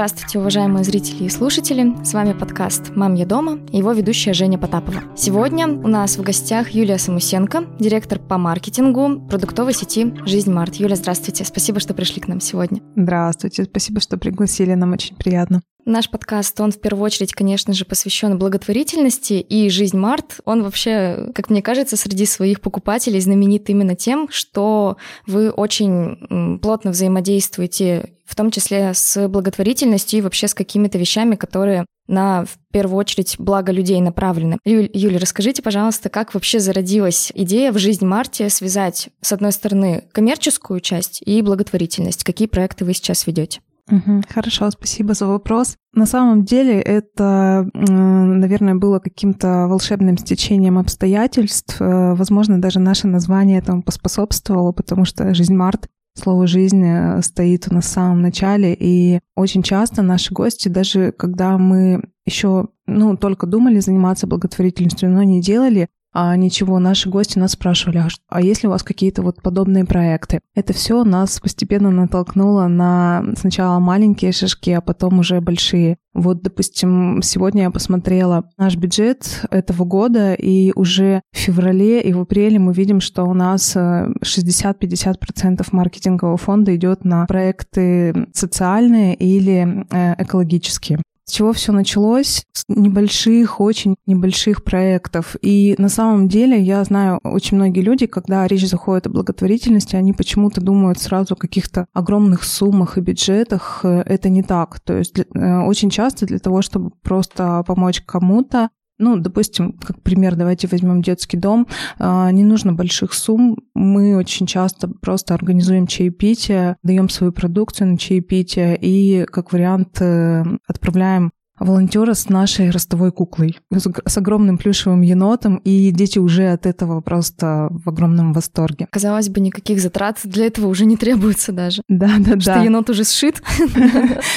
Здравствуйте, уважаемые зрители и слушатели. С вами подкаст «Мам, я дома» и его ведущая Женя Потапова. Сегодня у нас в гостях Юлия Самусенко, директор по маркетингу продуктовой сети «Жизнь Март». Юля, здравствуйте. Спасибо, что пришли к нам сегодня. Здравствуйте. Спасибо, что пригласили. Нам очень приятно. Наш подкаст, он в первую очередь, конечно же, посвящен благотворительности, и «Жизнь Март», он вообще, как мне кажется, среди своих покупателей знаменит именно тем, что вы очень плотно взаимодействуете, в том числе с благотворительностью и вообще с какими-то вещами, которые на, в первую очередь, благо людей направлены. Юль, Юля, расскажите, пожалуйста, как вообще зародилась идея в «Жизнь Марте» связать, с одной стороны, коммерческую часть и благотворительность? Какие проекты вы сейчас ведете? Хорошо, спасибо за вопрос. На самом деле это, наверное, было каким-то волшебным стечением обстоятельств. Э, возможно, даже наше название этому поспособствовало, потому что «Жизнь Март» Слово «жизнь» э, стоит у нас в самом начале, и очень часто наши гости, даже когда мы еще ну, только думали заниматься благотворительностью, но не делали, а ничего, наши гости нас спрашивали, а, а есть ли у вас какие-то вот подобные проекты? Это все нас постепенно натолкнуло на сначала маленькие шажки, а потом уже большие. Вот, допустим, сегодня я посмотрела наш бюджет этого года, и уже в феврале и в апреле мы видим, что у нас 60-50% маркетингового фонда идет на проекты социальные или э, экологические. С чего все началось? С небольших, очень небольших проектов. И на самом деле я знаю очень многие люди, когда речь заходит о благотворительности, они почему-то думают сразу о каких-то огромных суммах и бюджетах. Это не так. То есть э, очень часто для того, чтобы просто помочь кому-то, ну, допустим, как пример, давайте возьмем детский дом. А, не нужно больших сумм. Мы очень часто просто организуем чаепитие, даем свою продукцию на чаепитие и, как вариант, э, отправляем волонтера с нашей ростовой куклой, с огромным плюшевым енотом, и дети уже от этого просто в огромном восторге. Казалось бы, никаких затрат для этого уже не требуется даже. Да, да, да. Что енот уже сшит.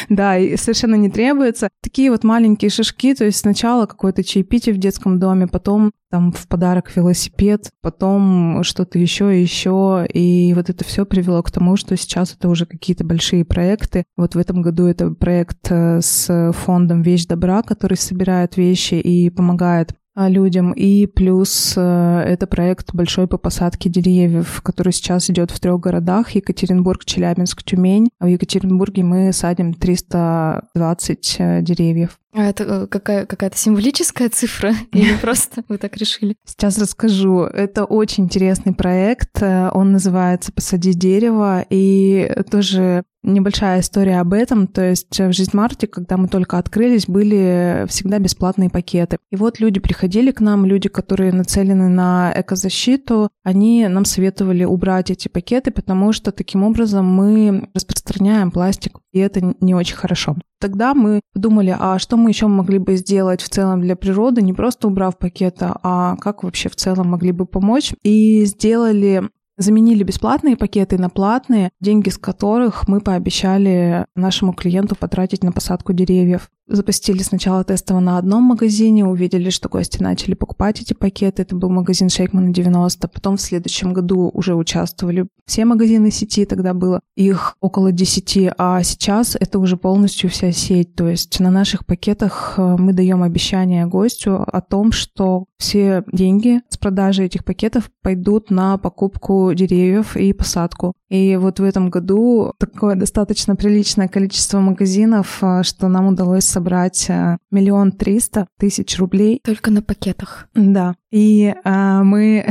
Да, и совершенно не требуется. Такие вот маленькие шажки, то есть сначала какое-то чаепитие в детском доме, потом там в подарок велосипед, потом что-то еще и еще. И вот это все привело к тому, что сейчас это уже какие-то большие проекты. Вот в этом году это проект э, с фондом «Вещь добра», который собирает вещи и помогает а, людям. И плюс э, это проект большой по посадке деревьев, который сейчас идет в трех городах — Екатеринбург, Челябинск, Тюмень. В Екатеринбурге мы садим 320 э, деревьев. А это э, какая, какая-то символическая цифра или просто вы так решили? Сейчас расскажу. Это очень интересный проект. Он называется «Посади дерево». И тоже небольшая история об этом. То есть в Жизнь Марте, когда мы только открылись, были всегда бесплатные пакеты. И вот люди приходили к нам, люди, которые нацелены на экозащиту, они нам советовали убрать эти пакеты, потому что таким образом мы распространяем пластик, и это не очень хорошо. Тогда мы подумали, а что мы еще могли бы сделать в целом для природы, не просто убрав пакеты, а как вообще в целом могли бы помочь. И сделали заменили бесплатные пакеты на платные, деньги с которых мы пообещали нашему клиенту потратить на посадку деревьев. Запустили сначала тестово на одном магазине, увидели, что гости начали покупать эти пакеты. Это был магазин Шейкмана 90. Потом в следующем году уже участвовали все магазины сети, тогда было их около 10, а сейчас это уже полностью вся сеть. То есть на наших пакетах э, мы даем обещание гостю о том, что все деньги с продажи этих пакетов пойдут на покупку деревьев и посадку. И вот в этом году такое достаточно приличное количество магазинов, э, что нам удалось собрать э, миллион триста тысяч рублей. Только на пакетах. Да. И а, мы...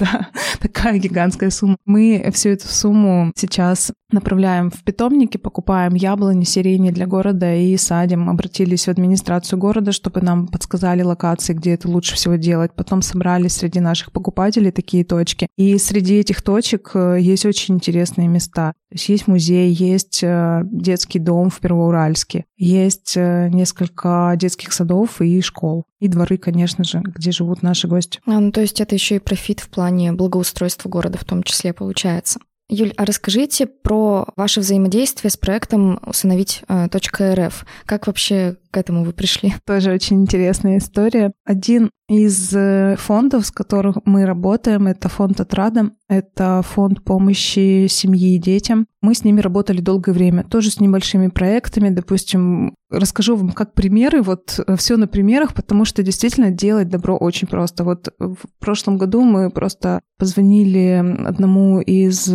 такая гигантская сумма. Мы всю эту сумму сейчас направляем в питомники, покупаем яблони, сирени для города и садим. Обратились в администрацию города, чтобы нам подсказали локации, где это лучше всего делать. Потом собрали среди наших покупателей такие точки. И среди этих точек э, есть очень интересные места. То есть есть музей, есть э, детский дом в Первоуральске, есть э, несколько детских садов и школ. И дворы, конечно же, где живут наши гости. А, ну, то есть это еще и профит в плане благоустройства города в том числе получается. Юль, а расскажите про ваше взаимодействие с проектом «Усыновить.рф». Как вообще к этому вы пришли? Тоже очень интересная история. Один Из э, фондов, с которых мы работаем, это фонд «Отрада», это фонд помощи семье и детям. Мы с ними работали долгое время, тоже с небольшими проектами. Допустим, расскажу вам как примеры, вот э, все на примерах, потому что действительно делать добро очень просто. Вот в прошлом году мы просто позвонили одному из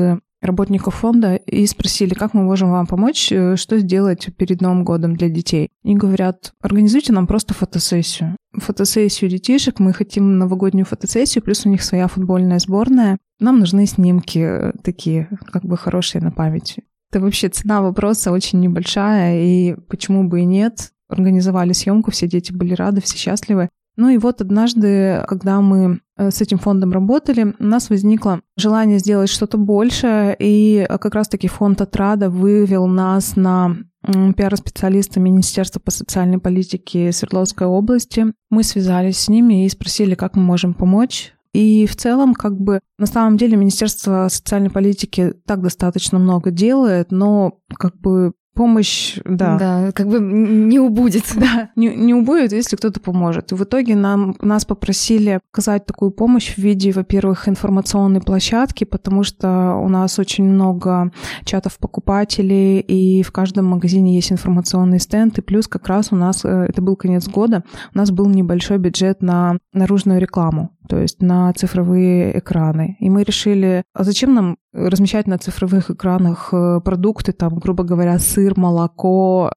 работников фонда и спросили, как мы можем вам помочь, э, что сделать перед Новым годом для детей. И говорят, организуйте нам просто фотосессию. Фотосессию детишек, мы хотим новогоднюю фотосессию, плюс у них своя футбольная сборная. Нам нужны снимки э, такие, как бы хорошие на память. Это вообще цена вопроса очень небольшая, и почему бы и нет. Организовали съемку, все дети были рады, все счастливы. Ну и вот однажды, когда мы э, с этим фондом работали, у нас возникло желание сделать что-то большее, и э, как раз-таки фонд «Отрада» вывел нас на пиар-специалиста Министерства по социальной политике Свердловской области. Мы связались с ними и спросили, как мы можем помочь. И в целом, как бы, на самом деле, Министерство социальной политики так достаточно много делает, но как бы помощь, да. Да, как бы не убудет. Да, не, не убудет, если кто-то поможет. И в итоге нам, нас попросили оказать такую помощь в виде, во-первых, информационной площадки, потому что у нас очень много чатов покупателей, и в каждом магазине есть информационный стенд, и плюс как раз у нас, э, это был конец года, у нас был небольшой бюджет на наружную рекламу то есть на цифровые экраны. И мы решили, а зачем нам размещать на цифровых экранах э, продукты, там, грубо говоря, сыр, молоко,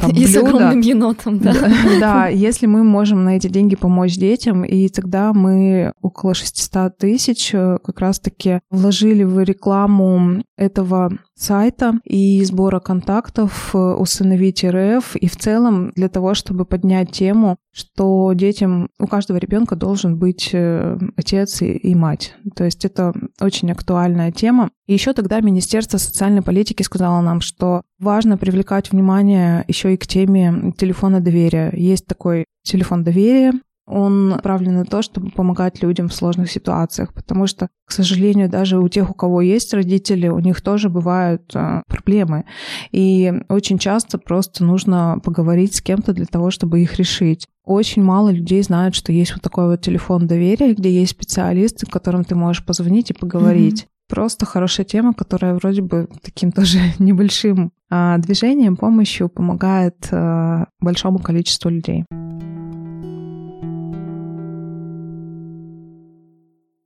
там, и блюда. с огромным енотом, да. Да, если мы можем на эти деньги помочь детям, и тогда мы около 600 тысяч э, как раз-таки вложили в рекламу этого сайта и сбора контактов э, «Усыновить РФ», и в целом для того, чтобы поднять тему, что детям, у каждого ребенка должен быть э, отец и, и мать. То есть это очень актуальная тема. И еще тогда Министерство социальной политики сказало нам, что важно привлекать внимание еще и к теме телефона доверия. Есть такой телефон доверия, он направлен на то, чтобы помогать людям в сложных ситуациях, потому что, к сожалению, даже у тех, у кого есть родители, у них тоже бывают а, проблемы. И очень часто просто нужно поговорить с кем-то для того, чтобы их решить. Очень мало людей знают, что есть вот такой вот телефон доверия, где есть специалисты, к которым ты можешь позвонить и поговорить. Mm-hmm. Просто хорошая тема, которая вроде бы таким тоже небольшим а, движением, помощью помогает а, большому количеству людей.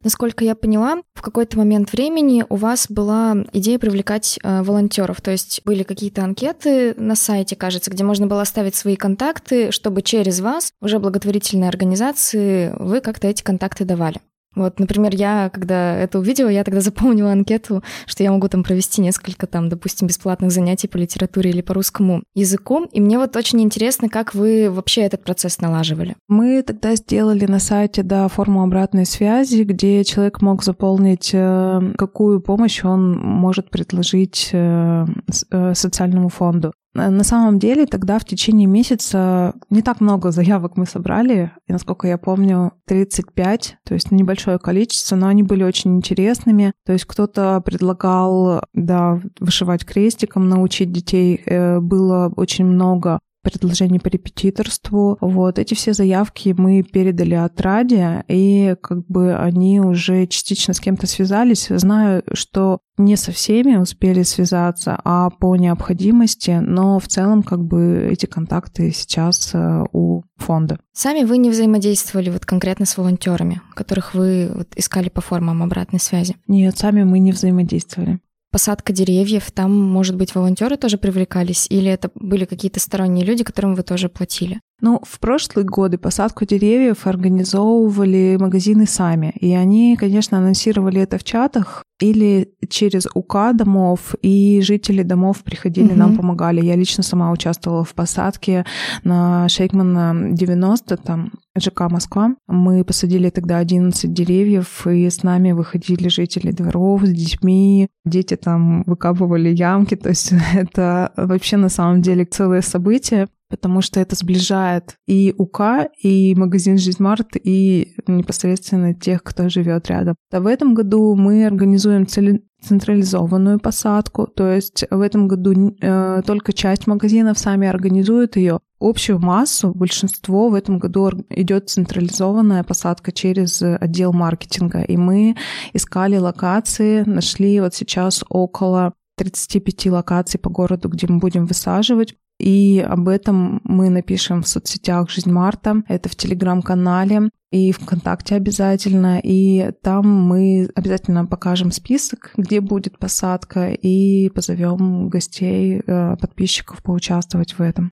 Насколько я поняла, в какой-то момент времени у вас была идея привлекать э, волонтеров, то есть были какие-то анкеты на сайте, кажется, где можно было оставить свои контакты, чтобы через вас, уже благотворительные организации, вы как-то эти контакты давали. Вот, например, я, когда это увидела, я тогда запомнила анкету, что я могу там провести несколько там, допустим, бесплатных занятий по литературе или по русскому языку. И мне вот очень интересно, как вы вообще этот процесс налаживали. Мы тогда сделали на сайте, да, форму обратной связи, где человек мог заполнить, э, какую помощь он может предложить э, э, социальному фонду. Э, на самом деле тогда в течение месяца не так много заявок мы собрали, и, насколько я помню, 35, то есть небольшое количество, но они были очень интересными. То есть кто-то предлагал, да, вышивать крестиком, научить детей. Э, было очень много предложений по репетиторству. Вот эти все заявки мы передали отраде, и как бы они уже частично с кем-то связались. Знаю, что не со всеми успели связаться, а по необходимости, но в целом как бы эти контакты сейчас э, у фонда. Сами вы не взаимодействовали вот конкретно с волонтерами, которых вы вот искали по формам обратной связи? Нет, сами мы не взаимодействовали посадка деревьев, там, может быть, волонтеры тоже привлекались, или это были какие-то сторонние люди, которым вы тоже платили? Ну, в прошлые годы посадку деревьев организовывали магазины сами. И они, конечно, анонсировали это в чатах или через УК домов, и жители домов приходили, угу. нам помогали. Я лично сама участвовала в посадке на Шейкмана 90, там ЖК Москва. Мы посадили тогда 11 деревьев, и с нами выходили жители дворов с детьми. Дети там выкапывали ямки, то есть это вообще на самом деле целое событие. Потому что это сближает и УК, и магазин Жизмарт, и непосредственно тех, кто живет рядом. А в этом году мы организуем цели централизованную посадку, то есть в этом году э, только часть магазинов сами организуют ее. Общую массу, большинство в этом году идет централизованная посадка через отдел маркетинга. И мы искали локации, нашли вот сейчас около 35 локаций по городу, где мы будем высаживать. И об этом мы напишем в соцсетях «Жизнь Марта». Это в Телеграм-канале и ВКонтакте обязательно. И там мы обязательно покажем список, где будет посадка, и позовем гостей, э, подписчиков поучаствовать в этом.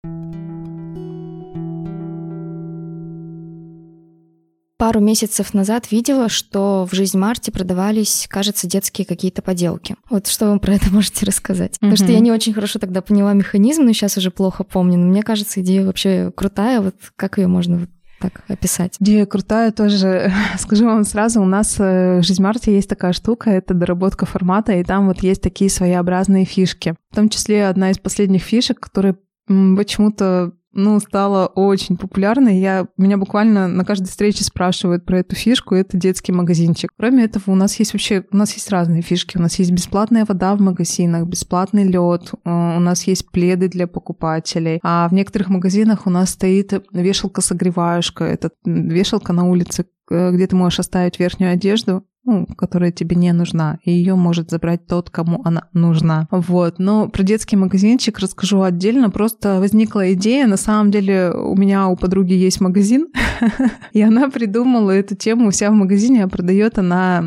Пару месяцев назад видела, что в «Жизнь Марти» продавались, кажется, детские какие-то поделки. Вот что вы про это можете рассказать? Mm-hmm. Потому что я не очень хорошо тогда поняла механизм, но сейчас уже плохо помню. Но мне кажется, идея вообще крутая. Вот как ее можно вот так описать? Идея крутая тоже. Скажу вам сразу, у нас э, в «Жизнь Марти» есть такая штука, это доработка формата, и там вот есть такие своеобразные фишки. В том числе одна из последних фишек, которая почему-то ну, стала очень популярной. Я, меня буквально на каждой встрече спрашивают про эту фишку, это детский магазинчик. Кроме этого, у нас есть вообще, у нас есть разные фишки. У нас есть бесплатная вода в магазинах, бесплатный лед, э, у нас есть пледы для покупателей. А в некоторых магазинах у нас стоит вешалка-согреваешка. Это вешалка на улице, э, где ты можешь оставить верхнюю одежду, ну, которая тебе не нужна, и ее может забрать тот, кому она нужна. Вот. Но про детский магазинчик расскажу отдельно. Просто возникла идея. На самом деле у меня у подруги есть магазин, и она придумала эту тему у себя в магазине, а продает она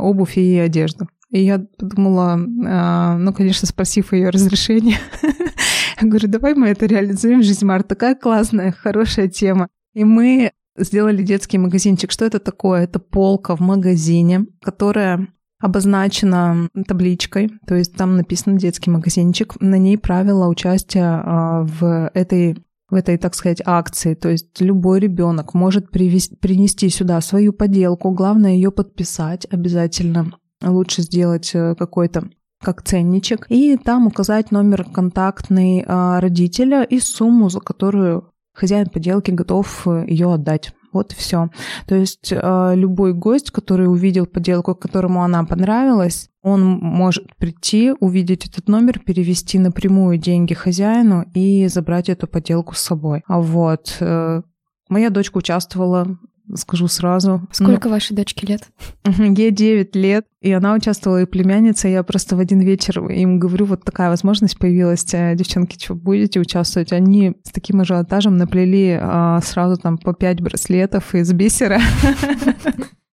обувь и одежду. И я подумала, а, ну, конечно, спросив ее разрешения, я говорю, давай мы это реализуем, жизнь Март, такая классная, хорошая тема. И мы сделали детский магазинчик. Что это такое? Это полка в магазине, которая обозначена табличкой, то есть там написано детский магазинчик, на ней правила участия а, в этой в этой, так сказать, акции. То есть любой ребенок может привести, принести сюда свою поделку, главное ее подписать обязательно. Лучше сделать э, какой-то как ценничек, и там указать номер контактный а, родителя и сумму, за которую хозяин поделки готов э, ее отдать. Вот и все. То есть э, любой гость, который увидел поделку, которому она понравилась, он может прийти, увидеть этот номер, перевести напрямую деньги хозяину и забрать эту поделку с собой. А вот э, моя дочка участвовала скажу сразу. Сколько Но... вашей дочке лет? Ей 9 лет, и она участвовала и племянница. Я просто в один вечер им говорю, вот такая возможность появилась. Э, девчонки, что, будете участвовать? Они с таким ажиотажем наплели а, сразу там по 5 браслетов из бисера.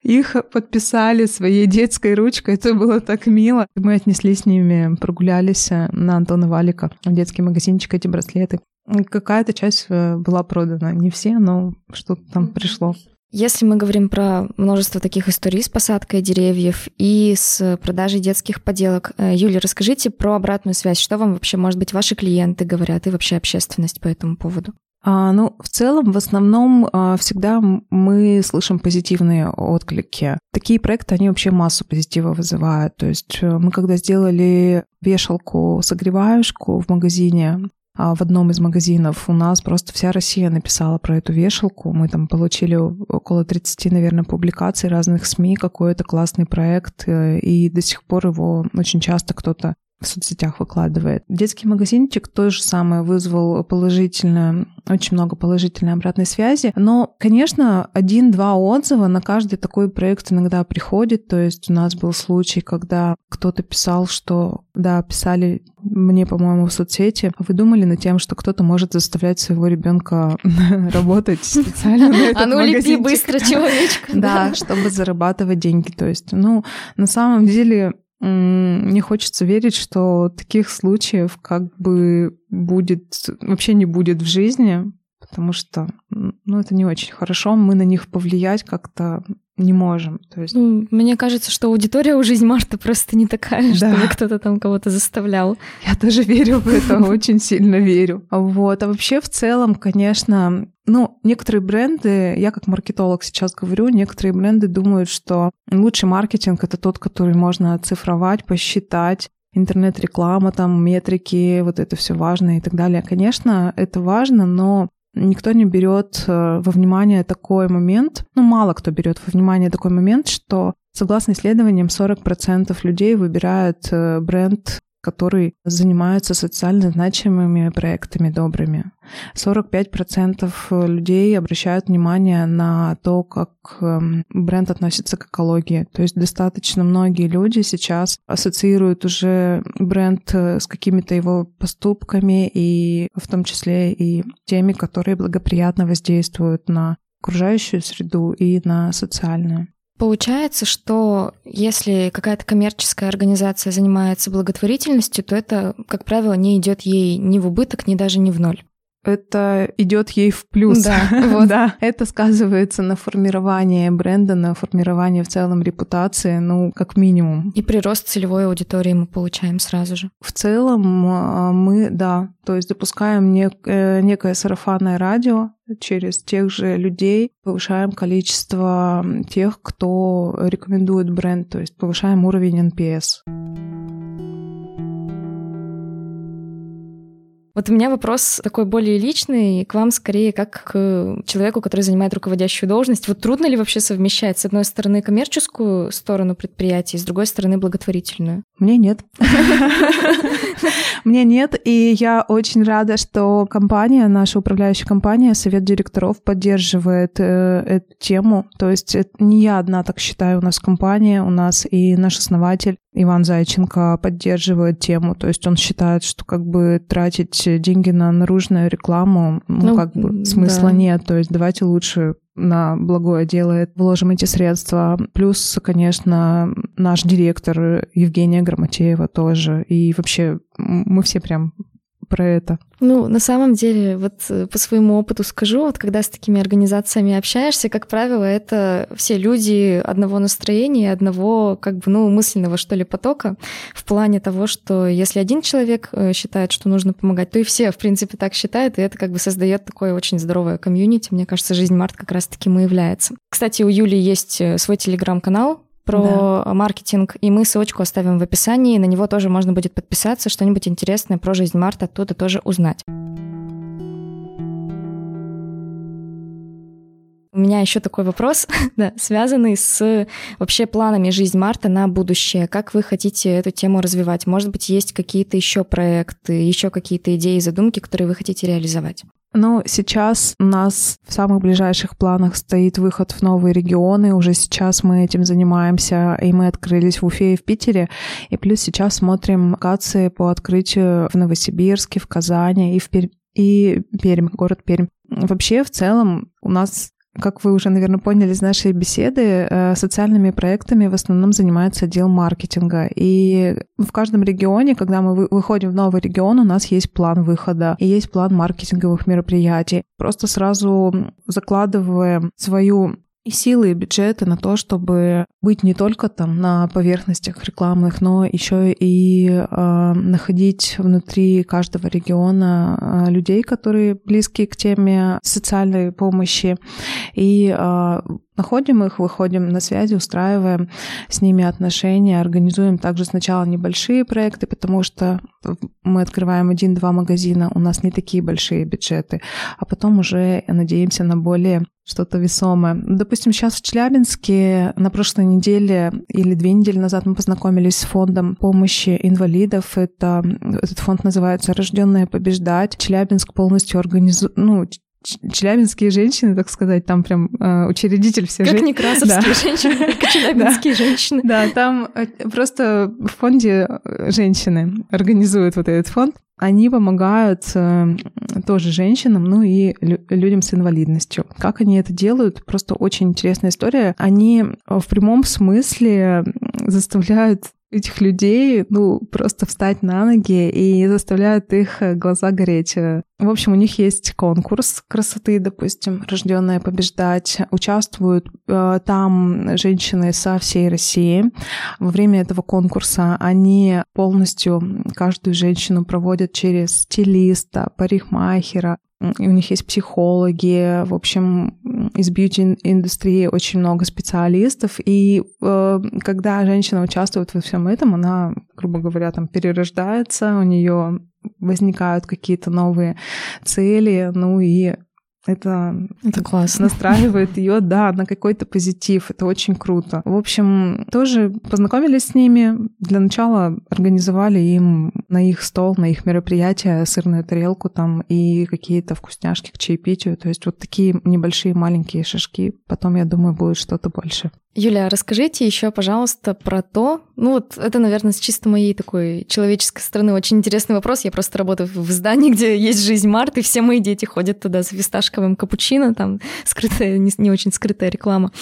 Их подписали своей детской ручкой. Это было так мило. Мы отнесли с ними, прогулялись э, на Антона Валика в детский магазинчик эти браслеты. Какая-то часть э, была продана. Не все, но что-то там пришло. Если мы говорим про множество таких историй с посадкой деревьев и с продажей детских поделок, э, Юля, расскажите про обратную связь. Что вам вообще, может быть, ваши клиенты говорят и вообще общественность по этому поводу? А, ну, в целом, в основном, а, всегда мы слышим позитивные отклики. Такие проекты, они вообще массу позитива вызывают. То есть э, мы когда сделали вешалку, согреваешку в магазине, в одном из магазинов. У нас просто вся Россия написала про эту вешалку. Мы там получили около 30, наверное, публикаций разных СМИ, какой это классный проект, э, и до сих пор его очень часто кто-то в соцсетях выкладывает. Детский магазинчик то же самое вызвал положительное, очень много положительной обратной связи. Но, конечно, один-два отзыва на каждый такой проект иногда приходит. То есть у нас был случай, когда кто-то писал, что, да, писали мне, по-моему, в соцсети, вы думали над тем, что кто-то может заставлять своего ребенка работать специально на этот А ну лепи быстро, человечка. Да, чтобы зарабатывать деньги. То есть, ну, на самом деле мне хочется верить, что таких случаев как бы будет, вообще не будет в жизни, потому что, ну, это не очень хорошо, мы на них повлиять как-то не можем. То есть... Ну, мне кажется, что аудитория у жизни Марта просто не такая, да. чтобы кто-то там кого-то заставлял. Я тоже верю в это, очень сильно верю. Вот. А вообще в целом, конечно, ну, некоторые бренды, я как маркетолог сейчас говорю, некоторые бренды думают, что лучший маркетинг — это тот, который можно оцифровать, посчитать, интернет-реклама, там, метрики, вот это все важно и так далее. Конечно, это важно, но никто не берет э, во внимание такой момент, ну, мало кто берет во внимание такой момент, что Согласно исследованиям, 40% людей выбирают э, бренд который занимается социально значимыми проектами добрыми. 45% людей обращают внимание на то, как эм, бренд относится к экологии. То есть достаточно многие люди сейчас ассоциируют уже бренд э, с какими-то его поступками и в том числе и теми, которые благоприятно воздействуют на окружающую среду и на социальную. Получается, что если какая-то коммерческая организация занимается благотворительностью, то это, как правило, не идет ей ни в убыток, ни даже не в ноль это идет ей в плюс. Да, вот. да, это сказывается на формировании бренда, на формировании в целом репутации, ну, как минимум. И прирост целевой аудитории мы получаем сразу же. В целом а, мы, да, то есть допускаем нек- э, некое сарафанное радио через тех же людей, повышаем количество тех, кто рекомендует бренд, то есть повышаем уровень NPS. Вот у меня вопрос такой более личный, к вам скорее как к человеку, который занимает руководящую должность. Вот трудно ли вообще совмещать, с одной стороны, коммерческую сторону предприятия, с другой стороны, благотворительную? Мне нет. Мне нет, и я очень рада, что компания, наша управляющая компания, совет директоров поддерживает э, эту тему. То есть не я одна так считаю, у нас компания, у нас и наш основатель Иван Зайченко поддерживает тему. То есть он считает, что как бы тратить деньги на наружную рекламу, ну, ну как бы смысла да. нет. То есть давайте лучше на благое дело вложим эти средства. Плюс, конечно, наш директор Евгения Грамотеева тоже. И вообще мы все прям про это? Ну, на самом деле, вот э, по своему опыту скажу, вот когда с такими организациями общаешься, как правило, это все люди одного настроения, одного, как бы, ну, мысленного, что ли, потока, в плане того, что если один человек э, считает, что нужно помогать, то и все, в принципе, так считают, и это как бы создает такое очень здоровое комьюнити. Мне кажется, жизнь Март как раз таки и является. Кстати, у Юли есть э, свой телеграм-канал, про да. маркетинг, и мы ссылочку оставим в описании, на него тоже можно будет подписаться, что-нибудь интересное про жизнь Марта оттуда тоже узнать. У меня еще такой вопрос, да, связанный с вообще планами жизни Марта на будущее. Как вы хотите эту тему развивать? Может быть, есть какие-то еще проекты, еще какие-то идеи, задумки, которые вы хотите реализовать? Ну, сейчас у нас в самых ближайших планах стоит выход в новые регионы. Уже сейчас мы этим занимаемся, и мы открылись в Уфе и в Питере. И плюс сейчас смотрим локации по открытию в Новосибирске, в Казани и в Пермь и Пермь, город Пермь. Вообще, в целом, у нас как вы уже, наверное, поняли из нашей беседы, э, социальными проектами в основном занимается отдел маркетинга. И в каждом регионе, когда мы выходим в новый регион, у нас есть план выхода и есть план маркетинговых мероприятий. Просто сразу закладываем свою и силы, и бюджеты на то, чтобы быть не только там на поверхностях рекламных, но еще и э, находить внутри каждого региона э, людей, которые близки к теме социальной помощи, и э, находим их, выходим на связи, устраиваем с ними отношения, организуем также сначала небольшие проекты, потому что мы открываем один-два магазина, у нас не такие большие бюджеты, а потом уже надеемся на более что-то весомое. Допустим, сейчас в Челябинске на прошлой неделе или две недели назад мы познакомились с фондом помощи инвалидов. Это, этот фонд называется «Рожденные побеждать». Челябинск полностью организует, ну, челябинские женщины, так сказать, там прям э, учредитель все Как жен... некрасовские да. женщины, только челябинские да. женщины. Да, там э, просто в фонде э, женщины организуют вот этот фонд. Они помогают э, тоже женщинам, ну и лю- людям с инвалидностью. Как они это делают? Просто очень интересная история. Они в прямом смысле заставляют этих людей, ну, просто встать на ноги и заставляют их э, глаза гореть. В общем, у них есть конкурс красоты, допустим, рожденная побеждать. Участвуют э, там женщины со всей России. Во время этого конкурса они полностью каждую женщину проводят через стилиста, парикмахера, у них есть психологи, в общем, из бьюти-индустрии очень много специалистов, и э, когда женщина участвует во всем этом, она, грубо говоря, там перерождается, у нее возникают какие-то новые цели, ну и это, это классно. настраивает ее, да, на какой-то позитив. Это очень круто. В общем, тоже познакомились с ними. Для начала организовали им на их стол, на их мероприятие сырную тарелку там и какие-то вкусняшки к чаепитию. То есть вот такие небольшие маленькие шажки. Потом, я думаю, будет что-то больше. Юля, расскажите еще, пожалуйста, про то, ну вот это, наверное, с чисто моей такой человеческой стороны очень интересный вопрос. Я просто работаю в здании, где есть жизнь Март, и все мои дети ходят туда с фисташковым капучино, там скрытая, не, не очень скрытая реклама.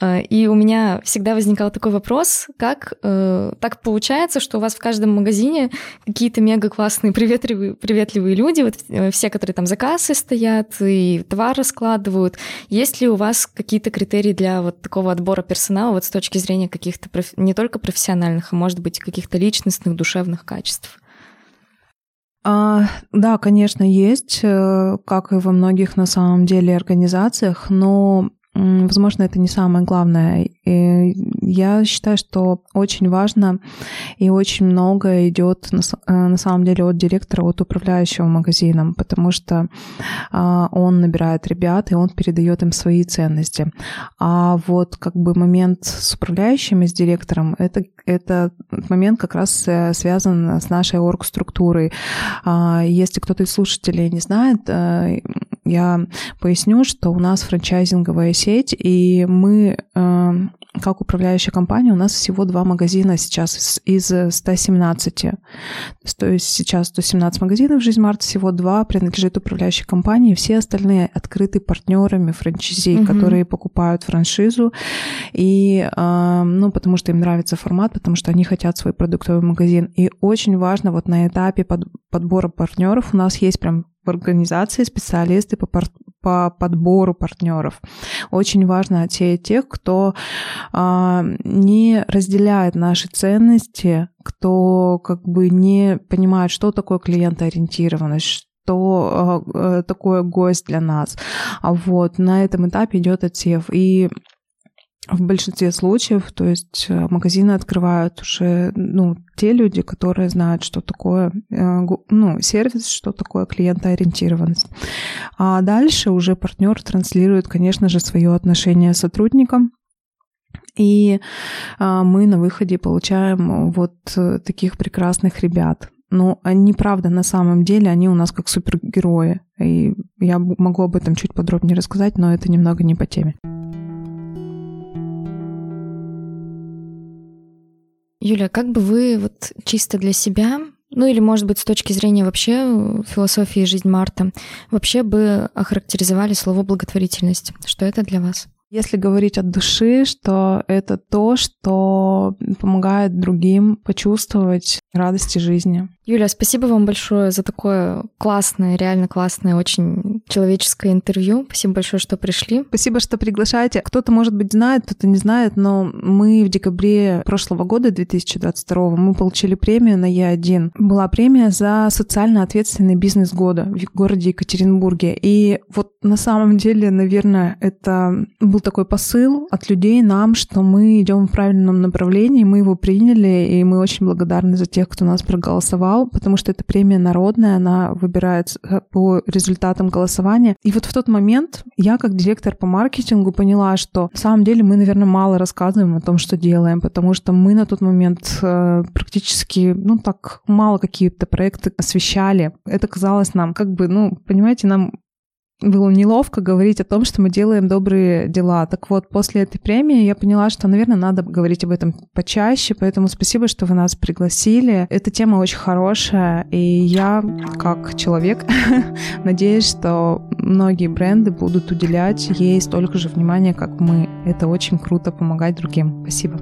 А, и у меня всегда возникал такой вопрос, как э, так получается, что у вас в каждом магазине какие-то мега классные, приветливые, приветливые люди, вот э, все, которые там за кассой стоят и товар раскладывают. Есть ли у вас какие-то критерии для вот такого отбора персонала? Персонала вот с точки зрения каких-то не только профессиональных, а может быть каких-то личностных, душевных качеств? А, да, конечно, есть, э, как и во многих на самом деле организациях, но Возможно, это не самое главное. И я считаю, что очень важно и очень много идет э, на самом деле от директора, от управляющего магазином, потому что а, он набирает ребят, и он передает им свои ценности. А вот как бы момент с управляющим и с директором, это, это момент как раз э, связан с нашей орг-структурой. А, если кто-то из слушателей не знает, э, я поясню, что у нас франчайзинговая сеть, и мы эм, как управляющая компания, у нас всего два магазина сейчас из 117. То есть сейчас 117 магазинов «Жизнь Март», всего два принадлежит управляющей компании, все остальные открыты партнерами франчайзи, угу. которые покупают франшизу, и, эм, ну, потому что им нравится формат, потому что они хотят свой продуктовый магазин. И очень важно вот на этапе под, подбора партнеров у нас есть прям в организации специалисты по, пар- по подбору партнеров. Очень важно отсеять тех, кто а, не разделяет наши ценности, кто как бы не понимает, что такое клиентоориентированность, что э, такое гость для нас. А вот на этом этапе идет отсев. И в большинстве случаев, то есть э, магазины открывают уже ну, те люди, которые знают, что такое э, ну, сервис, что такое клиентоориентированность. А дальше уже партнер транслирует, конечно же, свое отношение с сотрудникам, и а, мы на выходе получаем вот э, таких прекрасных ребят. Но они, правда, на самом деле, они у нас как супергерои. И я могу об этом чуть подробнее рассказать, но это немного не по теме. Юля, как бы вы вот чисто для себя, ну или, может быть, с точки зрения вообще философии жизни Марта, вообще бы охарактеризовали слово благотворительность? Что это для вас? Если говорить от души, что это то, что помогает другим почувствовать радости жизни. Юля, спасибо вам большое за такое классное, реально классное, очень человеческое интервью. Спасибо большое, что пришли. Спасибо, что приглашаете. Кто-то, может быть, знает, кто-то не знает, но мы в декабре прошлого года, 2022, мы получили премию на Е1. Была премия за социально ответственный бизнес года в городе Екатеринбурге. И вот на самом деле, наверное, это был такой посыл от людей нам, что мы идем в правильном направлении, мы его приняли, и мы очень благодарны за тех, кто нас проголосовал, потому что это премия народная, она выбирается по результатам голосования. И вот в тот момент я, как директор по маркетингу, поняла, что на самом деле мы, наверное, мало рассказываем о том, что делаем, потому что мы на тот момент э, практически, ну так, мало какие-то проекты освещали. Это казалось нам как бы, ну, понимаете, нам было неловко говорить о том, что мы делаем добрые дела. Так вот, после этой премии я поняла, что, наверное, надо говорить об этом почаще, поэтому спасибо, что вы нас пригласили. Эта тема очень хорошая, и я, как человек, надеюсь, что многие бренды будут уделять ей столько же внимания, как мы. Это очень круто помогать другим. Спасибо.